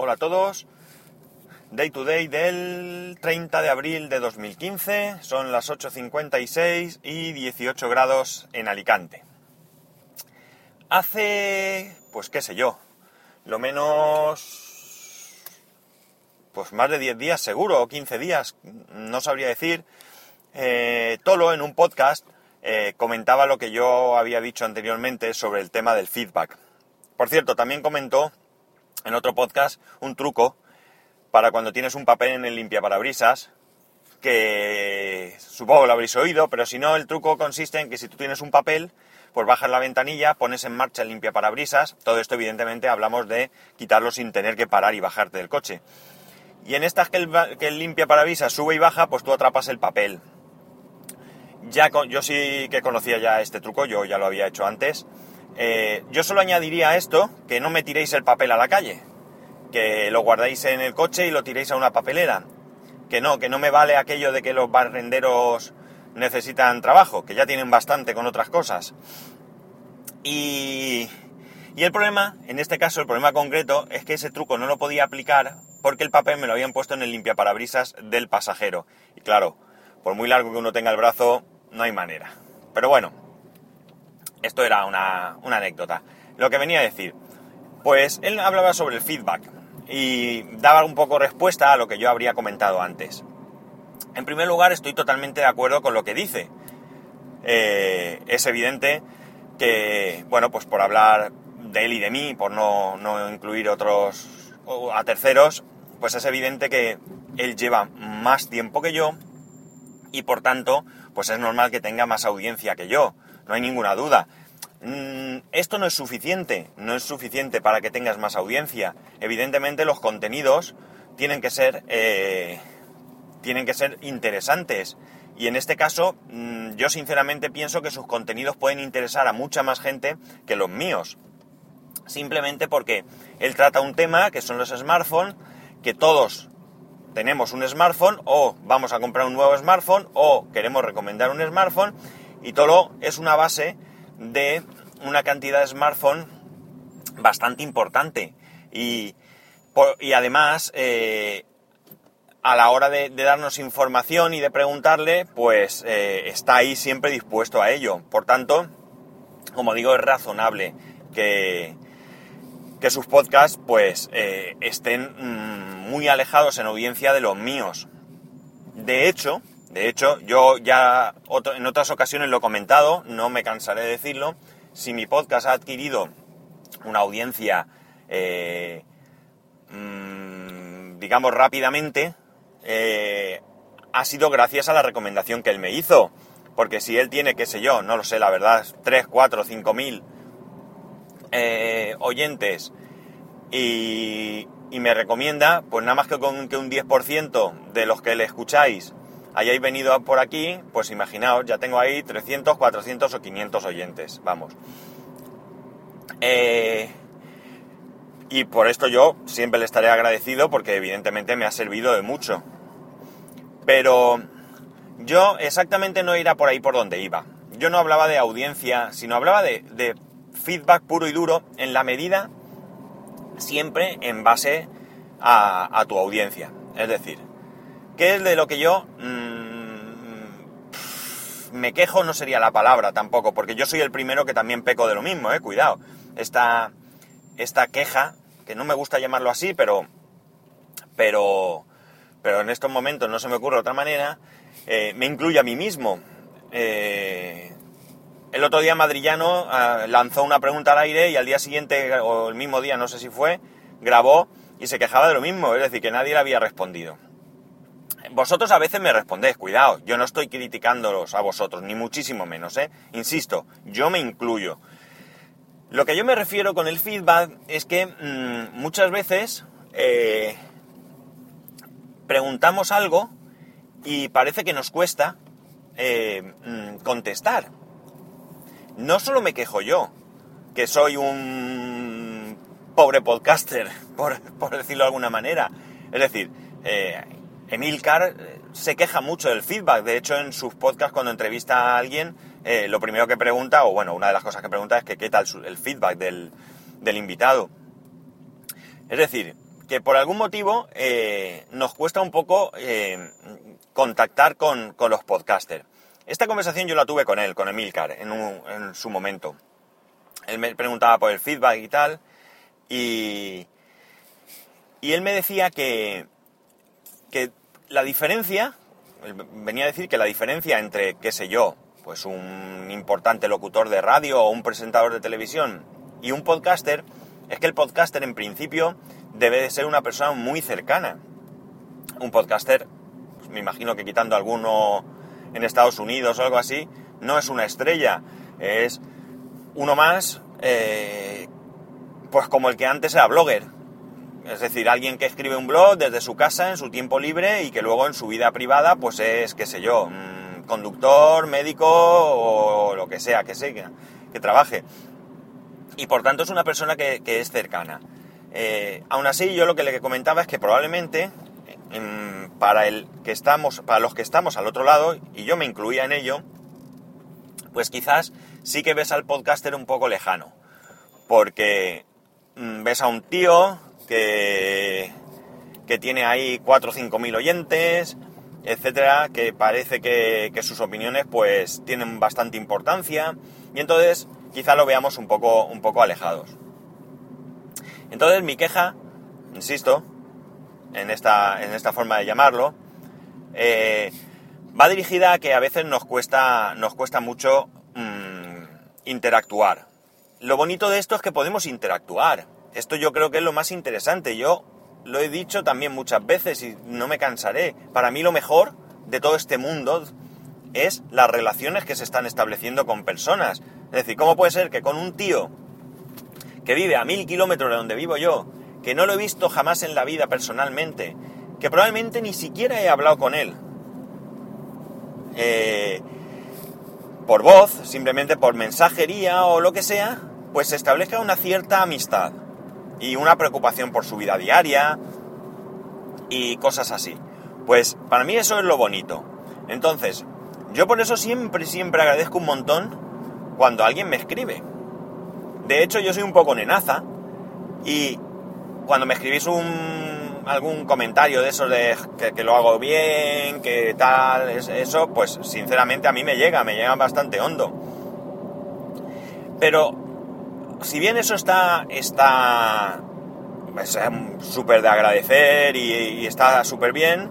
Hola a todos. Day to day del 30 de abril de 2015. Son las 8.56 y 18 grados en Alicante. Hace, pues qué sé yo, lo menos, pues más de 10 días seguro, o 15 días, no sabría decir. Eh, Tolo en un podcast eh, comentaba lo que yo había dicho anteriormente sobre el tema del feedback. Por cierto, también comentó en otro podcast un truco para cuando tienes un papel en el limpiaparabrisas, que supongo lo habréis oído, pero si no, el truco consiste en que si tú tienes un papel, pues bajas la ventanilla, pones en marcha el limpiaparabrisas, todo esto evidentemente hablamos de quitarlo sin tener que parar y bajarte del coche. Y en estas que el, que el limpiaparabrisas sube y baja, pues tú atrapas el papel. Ya yo sí que conocía ya este truco, yo ya lo había hecho antes. Eh, yo solo añadiría a esto que no me tiréis el papel a la calle, que lo guardáis en el coche y lo tiréis a una papelera. Que no, que no me vale aquello de que los barrenderos necesitan trabajo, que ya tienen bastante con otras cosas. Y, y el problema, en este caso, el problema concreto, es que ese truco no lo podía aplicar porque el papel me lo habían puesto en el limpiaparabrisas del pasajero. Y claro, por muy largo que uno tenga el brazo, no hay manera. Pero bueno, esto era una, anécdota. Lo que venía a decir, pues él hablaba sobre el feedback y daba un poco respuesta a lo que yo habría comentado antes. En primer lugar, estoy totalmente de acuerdo con lo que dice. Eh, es evidente que, bueno, pues por hablar de él y de mí, por no, no incluir otros a terceros, pues es evidente que él lleva más tiempo que yo y por tanto, pues es normal que tenga más audiencia que yo, no hay ninguna duda. Mm, esto no es suficiente, no es suficiente para que tengas más audiencia. Evidentemente los contenidos tienen que ser, eh, tienen que ser interesantes. Y en este caso, mm, yo sinceramente pienso que sus contenidos pueden interesar a mucha más gente que los míos. Simplemente porque él trata un tema que son los smartphones, que todos tenemos un smartphone o vamos a comprar un nuevo smartphone o queremos recomendar un smartphone y todo es una base de una cantidad de smartphone bastante importante y, y además eh, a la hora de, darnos información y de preguntarle pues eh, está ahí siempre dispuesto a ello por tanto como digo es razonable que, que sus podcasts pues eh, estén mm, muy alejados en audiencia de los míos. De hecho, de hecho, yo ya en otras ocasiones lo he comentado, no me cansaré de decirlo, si mi podcast ha adquirido una audiencia, eh, mm, digamos, rápidamente, eh, ha sido gracias a la recomendación que él me hizo. Porque si él tiene, qué sé yo, no lo sé, la verdad, 3, 4, 5 mil eh, oyentes y, me recomienda, pues nada más que con que un 10% de los que le escucháis hayáis venido por aquí, pues imaginaos, ya tengo ahí 300, 400 o 500 oyentes, vamos. Eh, y por esto yo siempre le estaré agradecido porque evidentemente me ha servido de mucho. Pero yo exactamente no irá por ahí por donde iba. Yo no hablaba de audiencia, sino hablaba de feedback puro y duro en la medida siempre en base a, tu audiencia. Es decir, ¿qué es de lo que yo mm, me quejo? No sería la palabra tampoco, porque yo soy el primero que también peco de lo mismo, eh, cuidado. Esta, esta queja, que no me gusta llamarlo así, pero, pero, pero en estos momentos no se me ocurre otra manera, eh, me incluye a mí mismo. Eh, el otro día Madrillano ah, lanzó una pregunta al aire y al día siguiente, o el mismo día, no sé si fue, grabó y se quejaba de lo mismo, es decir, que nadie le había respondido. Vosotros a veces me respondéis, cuidado, yo no estoy criticándolos a vosotros, ni muchísimo menos, ¿eh? Insisto, yo me incluyo. Lo que yo me refiero con el feedback es que mm, muchas veces eh, preguntamos algo y parece que nos cuesta eh, mm, contestar no solo me quejo yo, que soy un pobre podcaster, por, decirlo de alguna manera. Es decir, eh, Emilcar eh, se queja mucho del feedback. De hecho, en sus podcasts, cuando entrevista a alguien, eh, lo primero que pregunta, o bueno, una de las cosas que pregunta es que qué tal el feedback del, del invitado. Es decir, que por algún motivo eh, nos cuesta un poco contactar con, los podcasters. Esta conversación yo la tuve con él, con Emilcar, en, en su momento. Él me preguntaba por el feedback y tal, y, y él me decía que, que la diferencia, venía a decir que la diferencia entre, qué sé yo, pues un importante locutor de radio o un presentador de televisión y un podcaster, es que el podcaster en principio debe de ser una persona muy cercana. Un podcaster, pues me imagino que quitando alguno en Estados Unidos o algo así, no es una estrella, es uno más, eh, pues como el que antes era blogger. Es decir, alguien que escribe un blog desde su casa en su tiempo libre y que luego en su vida privada, pues es, qué sé yo, conductor, médico o lo que sea, que sea, que, trabaje. Y por tanto es una persona que, es cercana. Eh, aún así, yo lo que le comentaba es que probablemente para, el que estamos, para los que estamos al otro lado, y yo me incluía en ello, pues quizás sí que ves al podcaster un poco lejano. Porque mm, ves a un tío que, tiene ahí 4 o 5 mil oyentes, etcétera, que parece que, sus opiniones pues tienen bastante importancia y entonces quizá lo veamos un poco, un poco alejados. Entonces mi queja, insisto, en esta, en esta forma de llamarlo, eh, va dirigida a que a veces nos cuesta, nos cuesta mucho mm, interactuar. Lo bonito de esto es que podemos interactuar. Esto yo creo que es lo más interesante. Yo lo he dicho también muchas veces y no me cansaré. Para mí lo mejor de todo este mundo es las relaciones que se están estableciendo con personas. Es decir, ¿cómo puede ser que con un tío que vive a mil kilómetros de donde vivo yo, que no lo he visto jamás en la vida personalmente, que probablemente ni siquiera he hablado con él, eh, por voz, simplemente por mensajería o lo que sea, pues se establezca una cierta amistad y una preocupación por su vida diaria y cosas así. Pues para mí eso es lo bonito. Entonces, yo por eso siempre, siempre agradezco un montón cuando alguien me escribe. De hecho, yo soy un poco nenaza y cuando me escribís un, algún comentario de eso de que, lo hago bien, que tal, eso, pues sinceramente a mí me llega, me llega bastante hondo. Pero si bien eso está, está súper de agradecer y, está súper bien,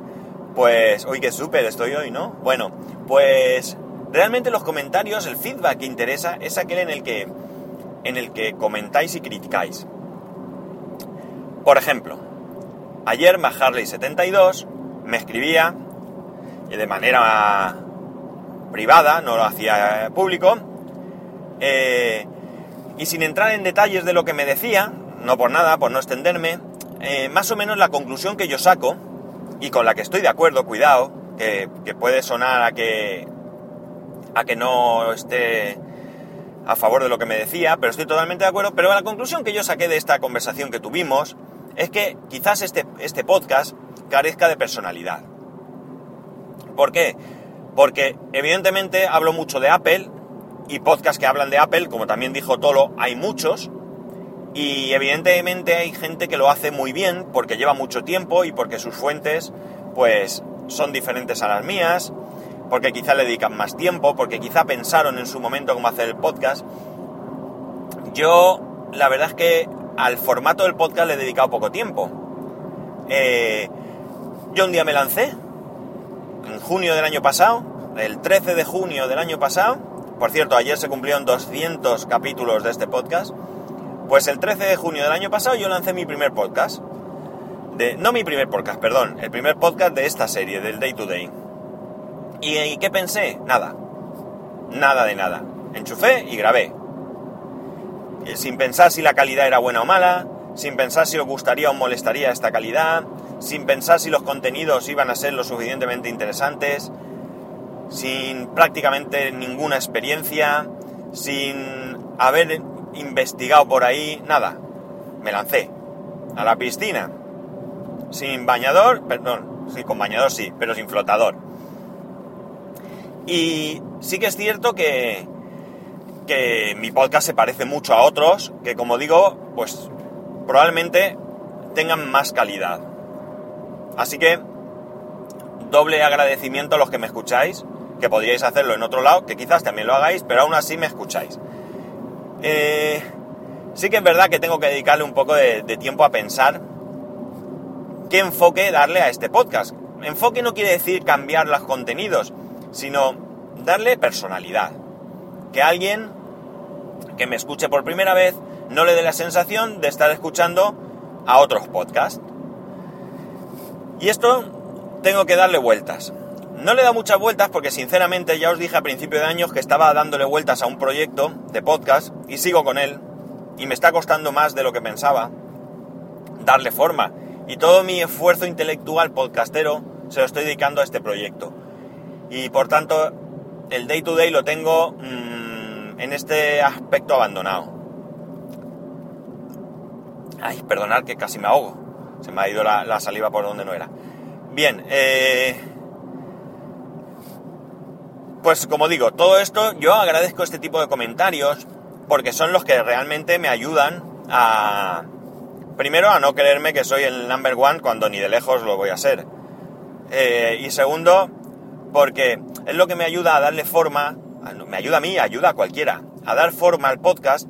pues, hoy que súper estoy hoy, ¿no? Bueno, pues realmente los comentarios, el feedback que interesa es aquel en el que, en el que comentáis y criticáis. Por ejemplo, ayer Maharley72 me escribía de manera privada, no lo hacía público, eh, y sin entrar en detalles de lo que me decía, no por nada, por no extenderme, eh, más o menos la conclusión que yo saco, y con la que estoy de acuerdo, cuidado, que, puede sonar a que, a que no esté a favor de lo que me decía, pero estoy totalmente de acuerdo, pero la conclusión que yo saqué de esta conversación que tuvimos es que quizás este, este podcast carezca de personalidad. ¿Por qué? Porque evidentemente hablo mucho de Apple, y podcasts que hablan de Apple, como también dijo Tolo, hay muchos. Y evidentemente hay gente que lo hace muy bien porque lleva mucho tiempo y porque sus fuentes pues son diferentes a las mías, porque quizá le dedican más tiempo, porque quizá pensaron en su momento cómo hacer el podcast. Yo la verdad es que al formato del podcast le he dedicado poco tiempo. Eh, yo un día me lancé, en junio del año pasado, el 13 de junio del año pasado, por cierto, ayer se cumplieron 200 capítulos de este podcast. Pues el 13 de junio del año pasado yo lancé mi primer podcast. De, no mi primer podcast, perdón, el primer podcast de esta serie, del Day to Day. ¿Y, qué pensé? Nada. Nada de nada. Enchufé y grabé. Eh, sin pensar si la calidad era buena o mala, sin pensar si os gustaría o molestaría esta calidad, sin pensar si los contenidos iban a ser lo suficientemente interesantes, sin prácticamente ninguna experiencia, sin haber investigado por ahí, nada. Me lancé a la piscina, sin bañador, perdón, sí, con bañador sí, pero sin flotador. Y sí que es cierto que, que mi podcast se parece mucho a otros, que como digo, pues probablemente tengan más calidad. Así que doble agradecimiento a los que me escucháis, que podríais hacerlo en otro lado, que quizás también lo hagáis, pero aún así me escucháis. Eh, sí que es verdad que tengo que dedicarle un poco de, de tiempo a pensar qué enfoque darle a este podcast. Enfoque no quiere decir cambiar los contenidos, sino darle personalidad. Que alguien que me escuche por primera vez no le dé la sensación de estar escuchando a otros podcasts. Y esto tengo que darle vueltas. No le da muchas vueltas porque sinceramente ya os dije a principio de años que estaba dándole vueltas a un proyecto de podcast y sigo con él y me está costando más de lo que pensaba darle forma. Y todo mi esfuerzo intelectual podcastero se lo estoy dedicando a este proyecto. Y por tanto el day to day lo tengo mmm, en este aspecto abandonado. Ay, perdonad que casi me ahogo. Se me ha ido la, la saliva por donde no era. Bien, eh, pues como digo, todo esto yo agradezco este tipo de comentarios porque son los que realmente me ayudan a... Primero, a no creerme que soy el number one cuando ni de lejos lo voy a ser. Eh, y segundo, porque es lo que me ayuda a darle forma, me ayuda a mí, ayuda a cualquiera, a dar forma al podcast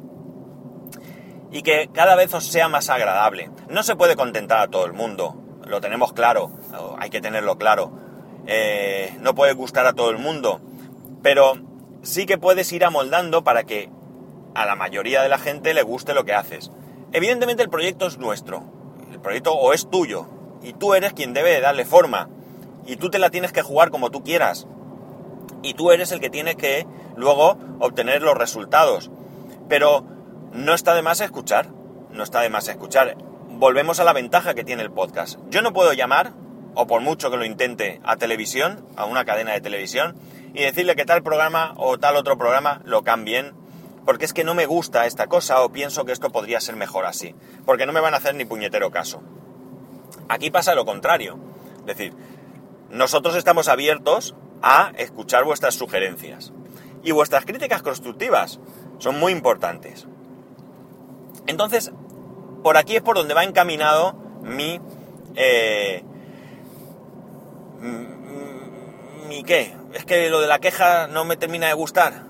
y que cada vez os sea más agradable. No se puede contentar a todo el mundo, lo tenemos claro, hay que tenerlo claro. Eh, no puede gustar a todo el mundo, pero sí que puedes ir amoldando para que a la mayoría de la gente le guste lo que haces. Evidentemente el proyecto es nuestro, el proyecto o es tuyo, y tú eres quien debe darle forma, y tú te la tienes que jugar como tú quieras, y tú eres el que tiene que luego obtener los resultados. Pero no está de más escuchar, no está de más escuchar. Volvemos a la ventaja que tiene el podcast. Yo no puedo llamar, o por mucho que lo intente, a televisión, a una cadena de televisión, y decirle que tal programa o tal otro programa lo cambien, porque es que no me gusta esta cosa o pienso que esto podría ser mejor así, porque no me van a hacer ni puñetero caso. Aquí pasa lo contrario, es decir, nosotros estamos abiertos a escuchar vuestras sugerencias y vuestras críticas constructivas son muy importantes. Entonces, por aquí es por donde va encaminado mi... Eh, mi qué, es que lo de la queja no me termina de gustar.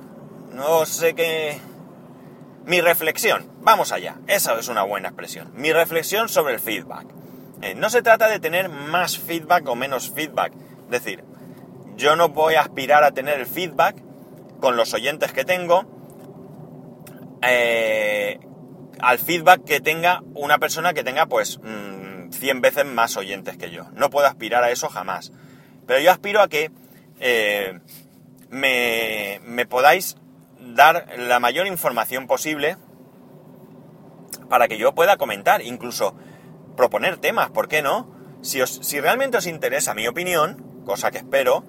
No sé qué... Mi reflexión, vamos allá, esa es una buena expresión. Mi reflexión sobre el feedback. Eh, no se trata de tener más feedback o menos feedback. Es decir, yo no voy a aspirar a tener el feedback con los oyentes que tengo eh, al feedback que tenga una persona que tenga pues 100 mm, veces más oyentes que yo. No puedo aspirar a eso jamás. Pero yo aspiro a que eh, me, me podáis dar la mayor información posible para que yo pueda comentar, incluso proponer temas, ¿por qué no? Si, os, si realmente os interesa mi opinión, cosa que espero,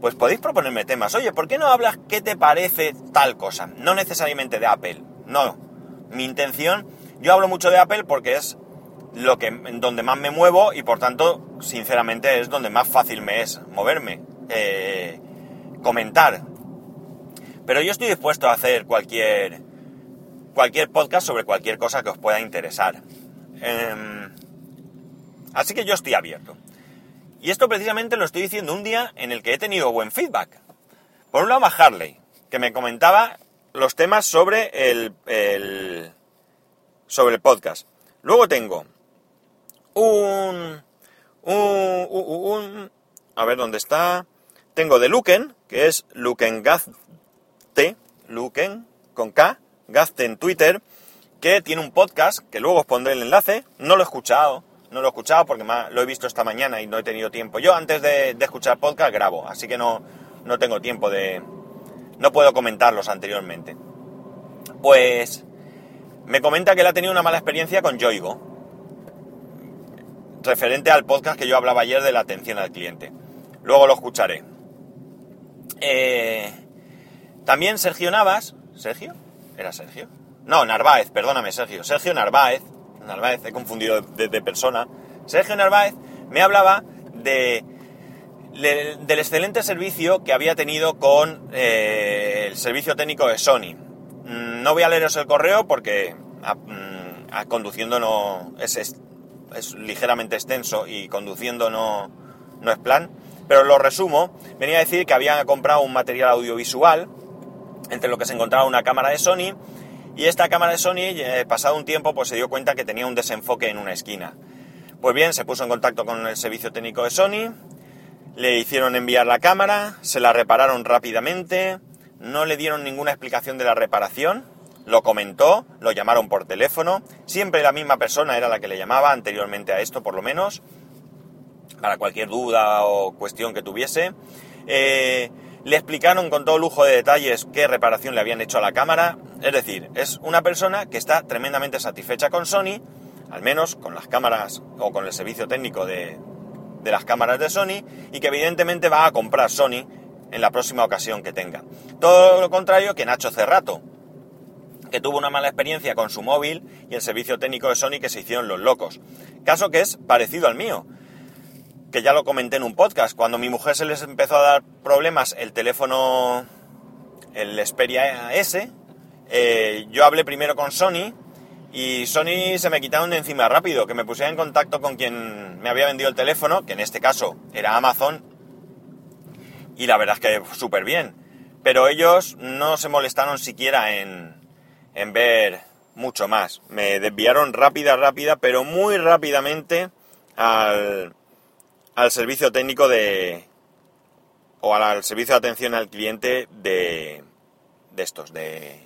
pues podéis proponerme temas. Oye, ¿por qué no hablas qué te parece tal cosa? No necesariamente de Apple, no. Mi intención, yo hablo mucho de Apple porque es lo que donde más me muevo y por tanto, sinceramente, es donde más fácil me es moverme. Eh, comentar. Pero yo estoy dispuesto a hacer cualquier, cualquier podcast sobre cualquier cosa que os pueda interesar. Em, así que yo estoy abierto. Y esto precisamente lo estoy diciendo un día en el que he tenido buen feedback. Por un lado, a Harley, que me comentaba los temas sobre el, sobre el podcast. Luego tengo un, un, un, a ver dónde está. Tengo de Luken, que es Luken Gazte, Luken con K, Gazte en Twitter, que tiene un podcast, que luego os pondré el enlace. No lo he escuchado, no lo he escuchado porque lo he visto esta mañana y no he tenido tiempo. Yo antes de, de escuchar podcast grabo, así que no, no tengo tiempo de... No puedo comentarlos anteriormente. Pues me comenta que él ha tenido una mala experiencia con Yoigo, referente al podcast que yo hablaba ayer de la atención al cliente. Luego lo escucharé. Eh, también Sergio Navas. ¿Sergio? ¿Era Sergio? No, Narváez, perdóname, Sergio. Sergio Narváez. Narváez, he confundido de, persona. Sergio Narváez me hablaba de, del excelente servicio que había tenido con eh, el servicio técnico de Sony. Mm, no voy a leeros el correo porque a, mm, conduciendo no es, es ligeramente extenso y conduciendo no, no es plan, pero lo resumo, venía a decir que habían comprado un material audiovisual, entre lo que se encontraba una cámara de Sony, y esta cámara de Sony, eh, pasado un tiempo, pues se dio cuenta que tenía un desenfoque en una esquina. Pues bien, se puso en contacto con el servicio técnico de Sony, le hicieron enviar la cámara, se la repararon rápidamente, no le dieron ninguna explicación de la reparación, lo comentó, lo llamaron por teléfono, siempre la misma persona era la que le llamaba anteriormente a esto por lo menos, para cualquier duda o cuestión que tuviese. Eh, le explicaron con todo lujo de detalles qué reparación le habían hecho a la cámara, es decir, es una persona que está tremendamente satisfecha con Sony, al menos con las cámaras o con el servicio técnico de, de las cámaras de Sony, y que evidentemente va a comprar Sony en la próxima ocasión que tenga. Todo lo contrario que Nacho Cerrato, que tuvo una mala experiencia con su móvil y el servicio técnico de Sony que se hicieron los locos. Caso que es parecido al mío, que ya lo comenté en un podcast. Cuando mi mujer se les empezó a dar problemas el teléfono, el Xperia S, eh, yo hablé primero con Sony y Sony se me quitaron de encima rápido, que me pusiera en contacto con quien me había vendido el teléfono, que en este caso era Amazon, y la verdad es que súper bien. Pero ellos no se molestaron siquiera en, en ver mucho más. Me desviaron rápida, rápida, pero muy rápidamente al, al servicio técnico de... o al, servicio de atención al cliente de, de estos, de,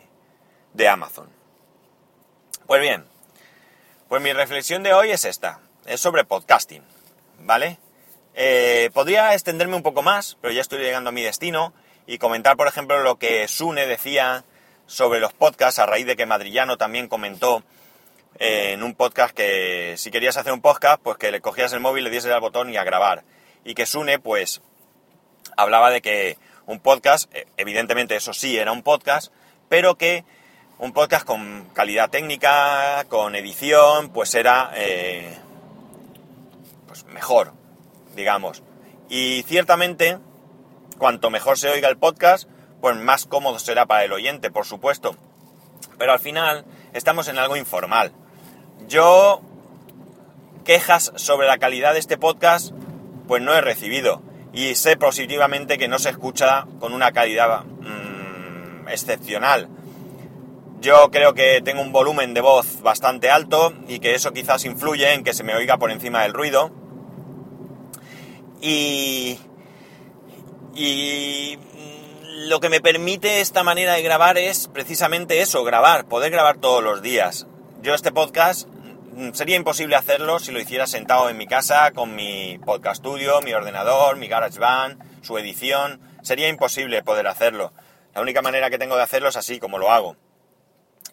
de Amazon. Pues bien, pues mi reflexión de hoy es esta, es sobre podcasting, ¿vale? Eh, podría extenderme un poco más, pero ya estoy llegando a mi destino y comentar, por ejemplo, lo que Sune decía sobre los podcasts, a raíz de que Madrillano también comentó en un podcast que si querías hacer un podcast, pues que le cogías el móvil, le dieses al botón y a grabar. Y que Sune, pues, hablaba de que un podcast, eh, evidentemente eso sí era un podcast, pero que un podcast con calidad técnica, con edición, pues era eh, pues mejor, digamos. Y ciertamente, cuanto mejor se oiga el podcast, pues más cómodo será para el oyente, por supuesto. Pero al final estamos en algo informal. Yo quejas sobre la calidad de este podcast, pues no he recibido. Y sé positivamente que no se escucha con una calidad mmm, excepcional. Yo creo que tengo un volumen de voz bastante alto y que eso quizás influye en que se me oiga por encima del ruido. Y, y lo que me permite esta manera de grabar es precisamente eso, grabar, poder grabar todos los días. Yo este podcast mm, sería imposible hacerlo si lo hiciera sentado en mi casa con mi podcast studio, mi ordenador, mi GarageBand, su edición. Sería imposible poder hacerlo. La única manera que tengo de hacerlo es así, como lo hago.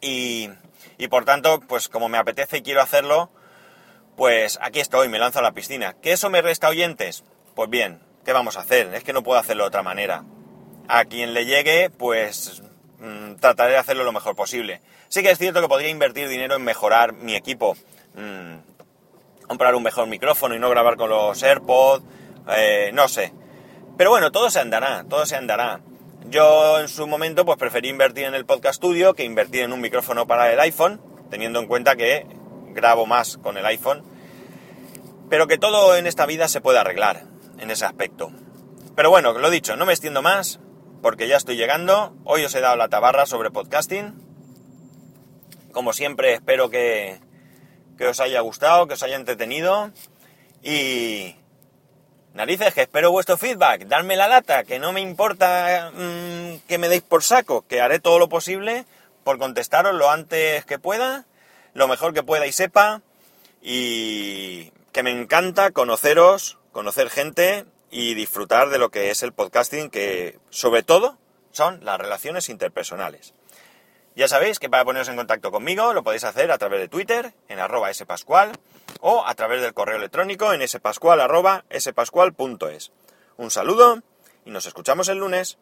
Y, y por tanto, pues como me apetece y quiero hacerlo, pues aquí estoy, me lanzo a la piscina. ¿Que eso me resta oyentes? Pues bien, ¿qué vamos a hacer? Es que no puedo hacerlo de otra manera a quien le llegue, pues mm, trataré de hacerlo lo mejor posible. Sí que es cierto que podría invertir dinero en mejorar mi equipo, mm, comprar un mejor micrófono y no grabar con los AirPods, eh, no sé. Pero bueno, todo se andará, todo se andará. Yo en su momento pues preferí invertir en el podcast studio que invertir en un micrófono para el iPhone, teniendo en cuenta que grabo más con el iPhone. Pero que todo en esta vida se puede arreglar en ese aspecto. Pero bueno, lo dicho, no me extiendo más porque ya estoy llegando. Hoy os he dado la tabarra sobre podcasting. Como siempre, espero que, que os haya gustado, que os haya entretenido. Y narices, que espero vuestro feedback. Darme la lata, que no me importa mmm, que me deis por saco, que haré todo lo posible por contestaros lo antes que pueda, lo mejor que pueda y sepa. Y que me encanta conoceros, conocer gente y disfrutar de lo que es el podcasting, que sobre todo son las relaciones interpersonales. Ya sabéis que para poneros en contacto conmigo lo podéis hacer a través de Twitter en arroba spascual o a través del correo electrónico en spascual arroba spascual.es. Un saludo y nos escuchamos el lunes.